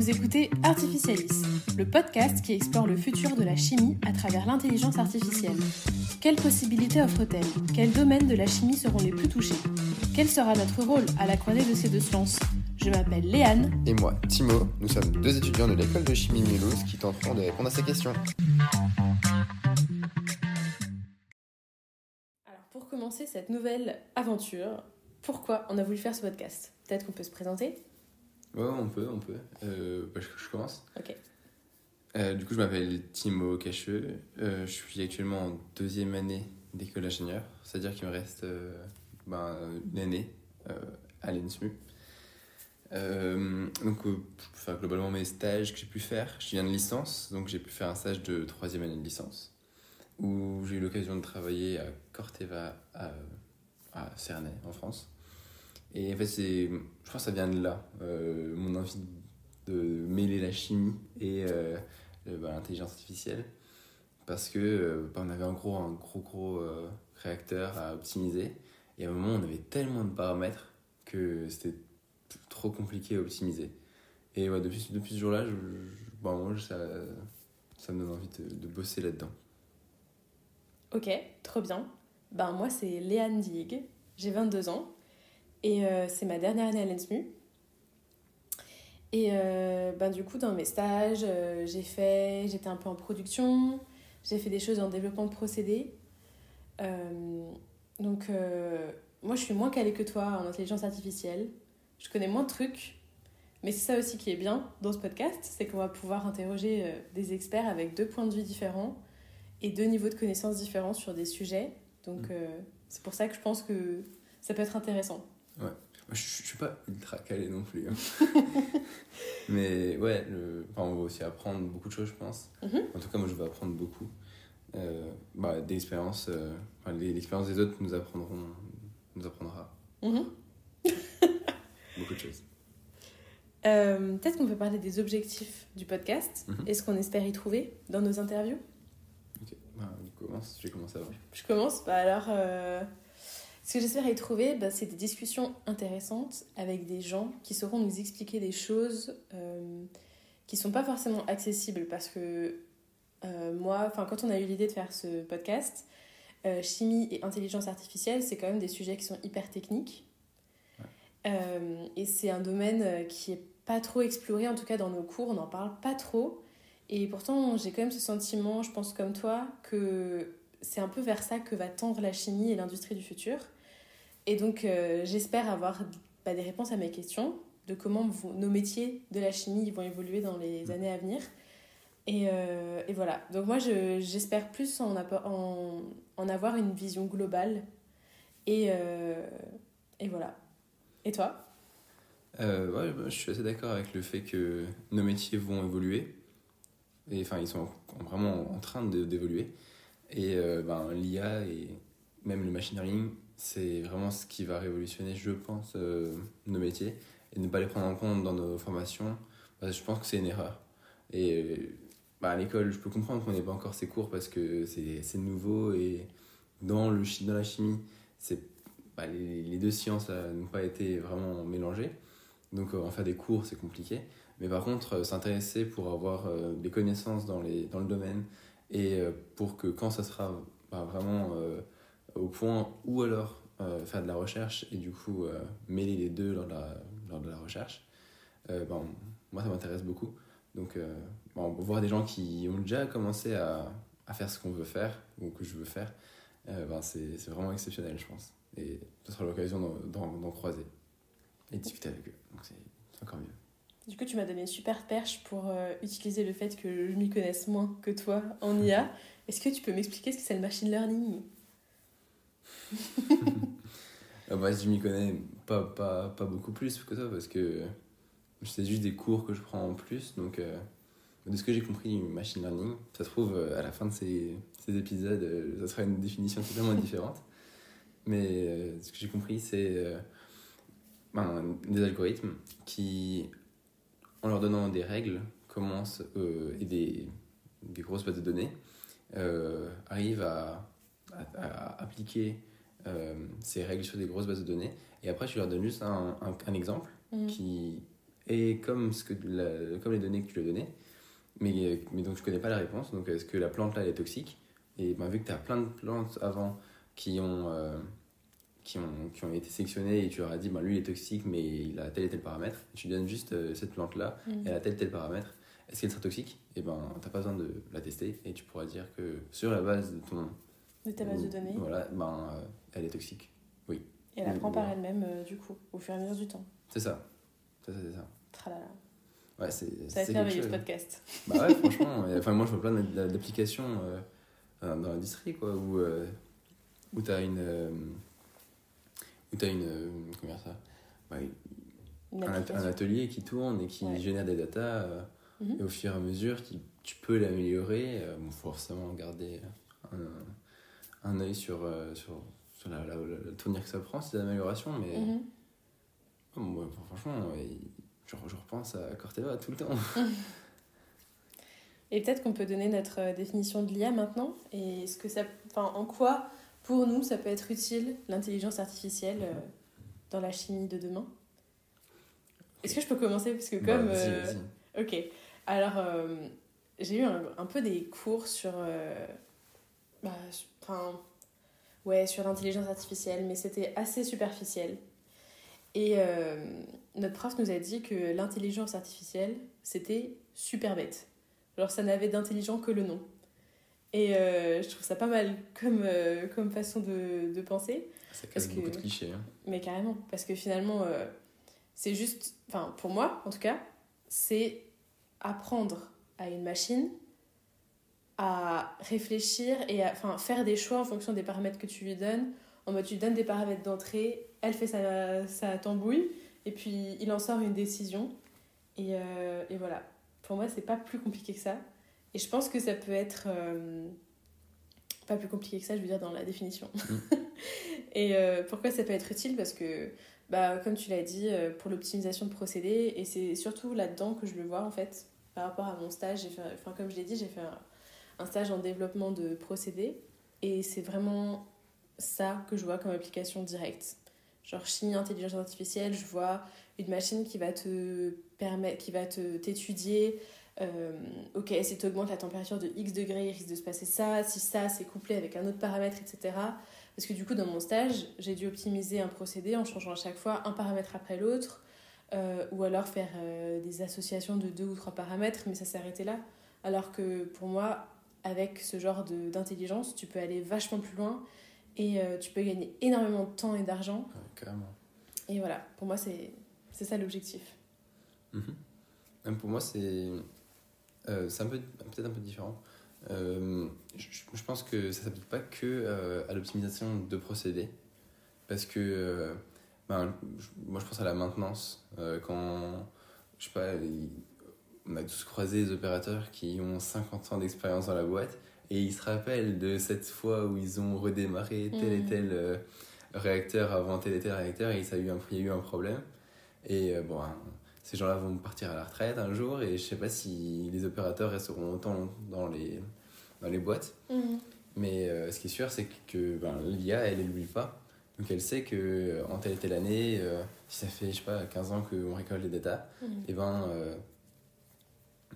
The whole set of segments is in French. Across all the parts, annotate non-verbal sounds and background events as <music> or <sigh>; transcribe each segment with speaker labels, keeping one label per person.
Speaker 1: Vous écoutez Artificialis, le podcast qui explore le futur de la chimie à travers l'intelligence artificielle. Quelles possibilités offre-t-elle? Quels domaines de la chimie seront les plus touchés? Quel sera notre rôle à la croisée de ces deux sciences? Je m'appelle Léane.
Speaker 2: Et moi, Timo. Nous sommes deux étudiants de l'école de chimie Mulhouse qui tenteront de répondre à ces questions.
Speaker 1: Alors, pour commencer cette nouvelle aventure, pourquoi on a voulu faire ce podcast? Peut-être qu'on peut se présenter?
Speaker 2: Ouais, on peut, on peut. Euh, bah, je, je commence.
Speaker 1: Ok.
Speaker 2: Euh, du coup, je m'appelle Timo Cacheux. Euh, je suis actuellement en deuxième année d'école d'ingénieur. C'est-à-dire qu'il me reste ben, une année à l'ENSMU. Euh, donc, globalement, mes stages que j'ai pu faire, je viens de licence, donc j'ai pu faire un stage de troisième année de licence où j'ai eu l'occasion de travailler à Corteva, à, à Cernay, en France. Et en fait, c'est, je pense que ça vient de là, euh, mon envie de mêler la chimie et euh, euh, bah, l'intelligence artificielle. Parce que bah, on avait en gros un gros gros réacteur à optimiser. Et à un moment, on avait tellement de paramètres que c'était trop compliqué à optimiser. Et ouais, depuis, depuis ce jour-là, je, bah, moi, ça, ça me donne envie de, de bosser là-dedans.
Speaker 1: Ok, trop bien. Ben, moi, c'est Léane Dieg, j'ai 22 ans et euh, c'est ma dernière année à l'ENSMU. Et euh, ben, du coup, dans mes stages, euh, j'ai fait, j'étais un peu en production, j'ai fait des choses en développement de procédés. Donc, moi, je suis moins calée que toi en intelligence artificielle. Je connais moins de trucs, mais c'est ça aussi qui est bien dans ce podcast, c'est qu'on va pouvoir interroger des experts avec deux points de vue différents et deux niveaux de connaissances différents sur des sujets. Donc,
Speaker 2: Mm.
Speaker 1: euh, c'est pour ça que je pense que ça peut être intéressant.
Speaker 2: Moi, je, je suis pas ultra calé non plus. hein. <laughs> Mais ouais, le, enfin, on va aussi apprendre beaucoup de choses, je pense.
Speaker 1: Mhm.
Speaker 2: En tout cas, moi, je vais apprendre beaucoup. Euh, bah, des expériences, euh, enfin, l'expérience des autres nous apprendront, nous apprendra
Speaker 1: Mhm. <laughs>
Speaker 2: beaucoup de choses.
Speaker 1: Euh, Peut-être qu'on peut parler des objectifs du podcast
Speaker 2: Mhm.
Speaker 1: et ce qu'on espère y trouver dans nos interviews.
Speaker 2: Ok, bah, commence, je vais commencer avant.
Speaker 1: Je commence. Bah alors, euh, ce que j'espère y trouver, bah, c'est des discussions intéressantes avec des gens qui sauront nous expliquer des choses euh, qui sont pas forcément accessibles parce que euh, moi, quand on a eu l'idée de faire ce podcast, euh, chimie et intelligence artificielle, c'est quand même des sujets qui sont hyper techniques. Euh, et c'est un domaine qui est pas trop exploré, en tout cas dans nos cours, on n'en parle pas trop. Et pourtant, j'ai quand même ce sentiment, je pense comme toi, que c'est un peu vers ça que va tendre la chimie et l'industrie du futur. Et donc, euh, j'espère avoir bah, des réponses à mes questions de comment nos métiers de la chimie vont évoluer dans les années à venir. Et, euh, et voilà. Donc, moi, je- j'espère plus en, appo- en, en avoir une vision globale. Et, euh, et voilà. Et toi?
Speaker 2: Ouais, bah, je suis assez d'accord avec le fait que nos métiers vont évoluer. Et enfin, ils sont en- vraiment en train d'évoluer. Et ben, l'IA et même le machine learning, c'est vraiment ce qui va révolutionner, je pense, euh, nos métiers. Et ne pas les prendre en compte dans nos formations, bah, je pense que c'est une erreur. Et euh, bah, à l'école, je peux comprendre qu'on n'ait pas encore ces cours parce que c'est nouveau et dans, le, dans la chimie, bah, les, les deux sciences là, n'ont pas été vraiment mélangées. Donc euh, en faire des cours, c'est compliqué. Mais par contre, euh, s'intéresser pour avoir euh, des connaissances dans, les, dans le domaine et euh, pour que quand ça sera bah, vraiment euh, au point, ou alors euh, faire de la recherche et du coup euh, mêler les deux lors de la, lors de la recherche, euh, ben, moi ça m'intéresse beaucoup. Donc euh, bon, voir des gens qui ont déjà commencé à, à faire ce qu'on veut faire ou que je veux faire, ben, c'est vraiment exceptionnel, je pense. Et ce sera l'occasion d'en- croiser et de discuter avec eux. Donc c'est encore mieux.
Speaker 1: Du coup, tu m'as donné une super perche pour euh, utiliser le fait que je m'y connaisse moins que toi en IA. <laughs> Est-ce que tu peux m'expliquer ce que c'est le machine learning? <laughs>
Speaker 2: bah, je m'y connais pas, pas, pas beaucoup plus que toi parce que c'est juste des cours que je prends en plus. Donc, euh, de ce que j'ai compris, machine learning, ça se trouve euh, à la fin de ces, ces épisodes, euh, ça sera une définition totalement <laughs> différente. Mais euh, ce que j'ai compris, c'est euh, ben, des algorithmes qui, en leur donnant des règles, commencent et des, des grosses bases de données, arrivent à, à- à appliquer euh, ces règles sur des grosses bases de données. Et après, tu leur donnes juste un, un, un exemple
Speaker 1: Mhm.
Speaker 2: qui et comme, ce que la- comme les données que tu lui as données, mais, mais donc je connais pas la réponse. Donc est-ce que la plante là elle est toxique? Et ben, vu que tu as plein de plantes avant qui ont, euh, qui ont, qui ont été sélectionnées et tu leur as dit ben, lui il est toxique mais il a tel et tel paramètre, tu donnes juste euh, cette plante là,
Speaker 1: Mhm.
Speaker 2: elle a tel et tel paramètre, est-ce qu'elle sera toxique? Et ben t'as pas besoin de la tester et tu pourras dire que sur la base de ton.
Speaker 1: De ta base de données.
Speaker 2: Voilà, ben euh, elle est toxique.
Speaker 1: Et elle apprend par
Speaker 2: Voilà.
Speaker 1: elle-même, euh, du coup, au fur et à mesure du temps.
Speaker 2: C'est ça. C'est ça, c'est ça.
Speaker 1: Tralala.
Speaker 2: Ouais, c'est
Speaker 1: Ça va
Speaker 2: c'est
Speaker 1: être merveilleux ce
Speaker 2: chose.
Speaker 1: podcast.
Speaker 2: Bah ouais, franchement, enfin, moi je vois plein d'a- d'applications euh, euh, dans l'industrie quoi, où, euh, où tu as une. euh, où tu as une. euh, comment dire ça? Ouais,
Speaker 1: Une
Speaker 2: un, atelier qui tourne et qui
Speaker 1: Ouais.
Speaker 2: génère des datas, euh,
Speaker 1: Mhm.
Speaker 2: et au fur et à mesure, tu, tu peux l'améliorer. euh, bon, faut forcément garder un, un œil sur, euh, sur, sur la, la, que ça prend, ces améliorations, mais
Speaker 1: Mhm.
Speaker 2: oh, moi, franchement, je, je repense à Corteva tout le temps. <laughs>
Speaker 1: Et peut-être qu'on peut donner notre euh, définition de l'IA maintenant. Et ce que ça, en quoi, pour nous, ça peut être utile, l'intelligence artificielle, euh, dans la chimie de demain? Est-ce que je peux commencer? Parce que comme...
Speaker 2: Bah,
Speaker 1: euh. Ok. Alors, euh, j'ai eu un, un peu des cours sur... bah, enfin, ouais, sur l'intelligence artificielle, mais c'était assez superficiel. Et euh, notre prof nous a dit que l'intelligence artificielle, c'était super bête. Genre, ça n'avait d'intelligent que le nom. Et euh, je trouve ça pas mal comme, euh, comme façon de, de penser.
Speaker 2: Ça
Speaker 1: Parce
Speaker 2: beaucoup
Speaker 1: que-
Speaker 2: de clichés. hein.
Speaker 1: Mais carrément, parce que finalement, c'est juste, enfin pour moi en tout cas, c'est apprendre à une machine à réfléchir et à enfin, faire des choix en fonction des paramètres que tu lui donnes. En mode, tu lui donnes des paramètres d'entrée, elle fait sa, sa tambouille, et puis il en sort une décision. Et, euh, et voilà. Pour moi, c'est pas plus compliqué que ça. Et je pense que ça peut être. euh, pas plus compliqué que ça, je veux dire, dans la définition. <laughs> et euh, pourquoi ça peut être utile? Parce que, bah, comme tu l'as dit, pour l'optimisation de procédés, et c'est surtout là-dedans que je le vois en fait, par rapport à mon stage. J'ai fait, enfin, comme je l'ai dit, j'ai fait un, un stage en développement de procédés, et c'est vraiment ça que je vois comme application directe. Genre chimie, intelligence artificielle, je vois une machine qui va te permettre, qui va te t'étudier. euh, ok, si tu augmentes la température de X degrés, il risque de se passer ça. Si ça, c'est couplé avec un autre paramètre, etc. Parce que du coup, dans mon stage, j'ai dû optimiser un procédé en changeant à chaque fois un paramètre après l'autre, euh, ou alors faire euh, des associations de deux ou trois paramètres, mais ça arrêté là. Alors que pour moi, avec ce genre d'intelligence, tu peux aller vachement plus loin et euh, tu peux gagner énormément de temps et d'argent.
Speaker 2: Ouais, carrément.
Speaker 1: Et voilà, pour moi, c'est ça l'objectif.
Speaker 2: Même pour moi, c'est euh, un peu peut-être un peu différent. Euh, je, je pense que ça s'applique pas que euh, à l'optimisation de procédés, parce que ben, moi je pense à la maintenance quand je sais pas, on a tous croisé des opérateurs qui ont 50 ans d'expérience dans la boîte et ils se rappellent de cette fois où ils ont redémarré tel et
Speaker 1: Mhm.
Speaker 2: tel euh, réacteur avant tel et tel réacteur et ça a eu un, il y a eu un problème. Et euh, bon, hein, ces gens-là vont partir à la retraite un jour et je sais pas si les opérateurs resteront autant dans les, dans les boîtes. Mais euh, ce qui est sûr, c'est que ben, l'IA, elle n'oublie pas. Donc elle sait que en telle et telle année, si ça fait, je sais pas, 15 ans qu'on récolte les datas, et ben,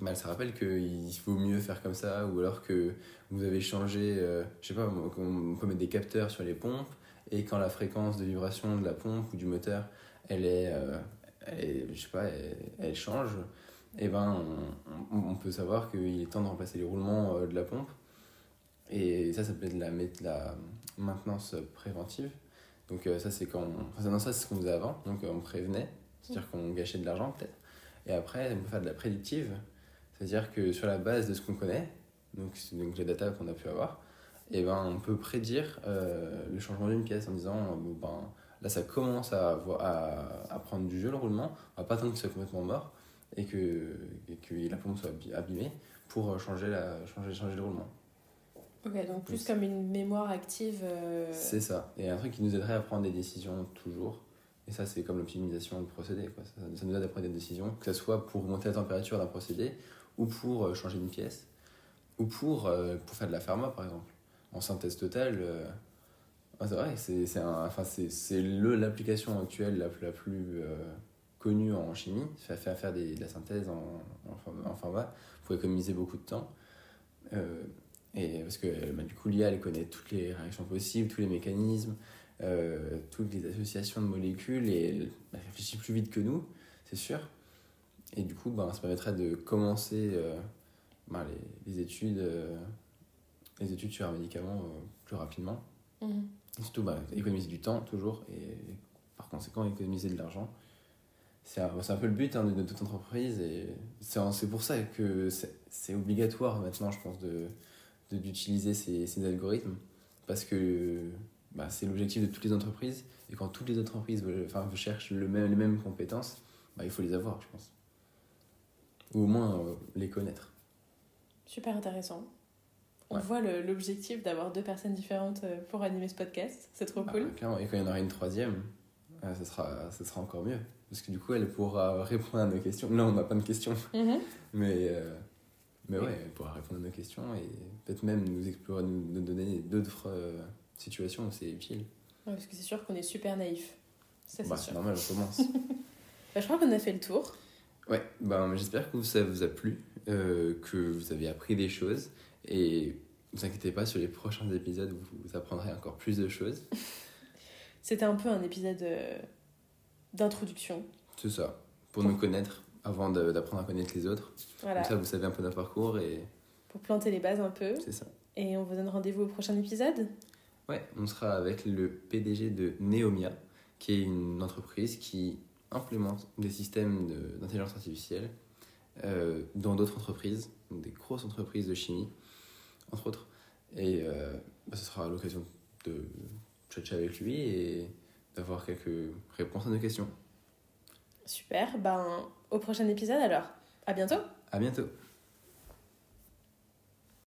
Speaker 2: ben, elle se rappelle qu'il vaut mieux faire comme ça, ou alors que vous avez changé, euh, je sais pas, on peut mettre des capteurs sur les pompes, et quand la fréquence de vibration de la pompe ou du moteur, elle est, euh, elle est- je sais pas, elle, elle change, et ben, on, on- on peut savoir qu'il est temps de remplacer les roulements euh, de la pompe. Et ça, ça peut être de la, de la maintenance préventive. Donc euh, ça, c'est quand... on- Enfin, non, ça, c'est ce qu'on faisait avant. Donc euh, on prévenait, c'est-à-dire qu'on gâchait de l'argent peut-être. Et après, on peut faire de la prédictive. C'est-à-dire que sur la base de ce qu'on connaît, donc, donc les datas qu'on a pu avoir, et ben, on peut prédire euh, le changement d'une pièce en disant, euh, bon, ben, là, ça commence à, à, à prendre du jeu le roulement, on va pas attendre que ce soit complètement mort et que, et que la pompe soit abîmée pour euh, changer, la, changer, changer le roulement.
Speaker 1: Ok, donc plus comme une mémoire active. euh,
Speaker 2: C'est ça. Et un truc qui nous aiderait à prendre des décisions toujours. Et ça, c'est comme l'optimisation de procédé. Quoi. Ça, ça nous aide à prendre des décisions, que ce soit pour monter la température d'un procédé, ou pour euh, changer une pièce, ou pour, euh, pour faire de la pharma, par exemple. En synthèse totale, euh, ah, c'est vrai, c'est enfin, l'application actuelle la, la plus. euh, connu en chimie, faire, faire des, de la synthèse en, en, format pour économiser beaucoup de temps. Et parce que bah, du coup, l'IA, elle connaît toutes les réactions possibles, tous les mécanismes, toutes les associations de molécules et elle réfléchit plus vite que nous, c'est sûr. Et du coup, ben, ça permettrait de commencer euh, ben, les, les, études, les études sur un médicament plus rapidement. Mhm. Et surtout, ben, économiser du temps toujours et par conséquent économiser de l'argent c'est un, un, peu le but hein, de, toute entreprise et c'est pour ça que c'est obligatoire maintenant, je pense, d'utiliser de, ces, ces, algorithmes parce que bah, c'est l'objectif de toutes les entreprises et quand toutes les entreprises enfin, cherchent le même, les mêmes compétences, bah, il faut les avoir, je pense. Ou au moins euh, les connaître.
Speaker 1: Super intéressant. On voit l'objectif d'avoir deux personnes différentes euh, pour animer ce podcast. C'est trop bah, cool.
Speaker 2: Clairement. Et quand il y en aura une troisième, ça, sera, ça sera encore mieux parce que du coup, elle pourra répondre à nos questions. Là, on n'a pas de questions, mhm. mais, euh, mais ouais, elle pourra répondre à nos questions et peut-être même nous explorer, nous, donner d'autres euh, situations où c'est utile.
Speaker 1: Ouais, parce que c'est sûr qu'on est super naïf.
Speaker 2: Ça, c'est bah, normal, on commence. <laughs>
Speaker 1: bah, je crois qu'on a fait le tour.
Speaker 2: Ouais, bah, j'espère que ça vous a plu, euh, que vous avez appris des choses et ne vous inquiétez pas, sur les prochains épisodes, vous apprendrez encore plus de choses. <laughs>
Speaker 1: C'était un peu un épisode d'introduction.
Speaker 2: C'est ça, pour, nous connaître avant d'apprendre à connaître les autres. Voilà. Comme ça, vous savez un peu notre parcours et...
Speaker 1: Pour planter les bases un peu.
Speaker 2: C'est ça.
Speaker 1: Et on vous donne rendez-vous au prochain épisode?
Speaker 2: Ouais, on sera avec le PDG de Neomia, qui est une entreprise qui implémente des systèmes d'intelligence artificielle euh, dans d'autres entreprises, des grosses entreprises de chimie, entre autres. Et euh, bah, ce sera l'occasion de chatcher avec lui et d'avoir quelques réponses à nos questions.
Speaker 1: Super, ben au prochain épisode alors. À bientôt.
Speaker 2: À bientôt.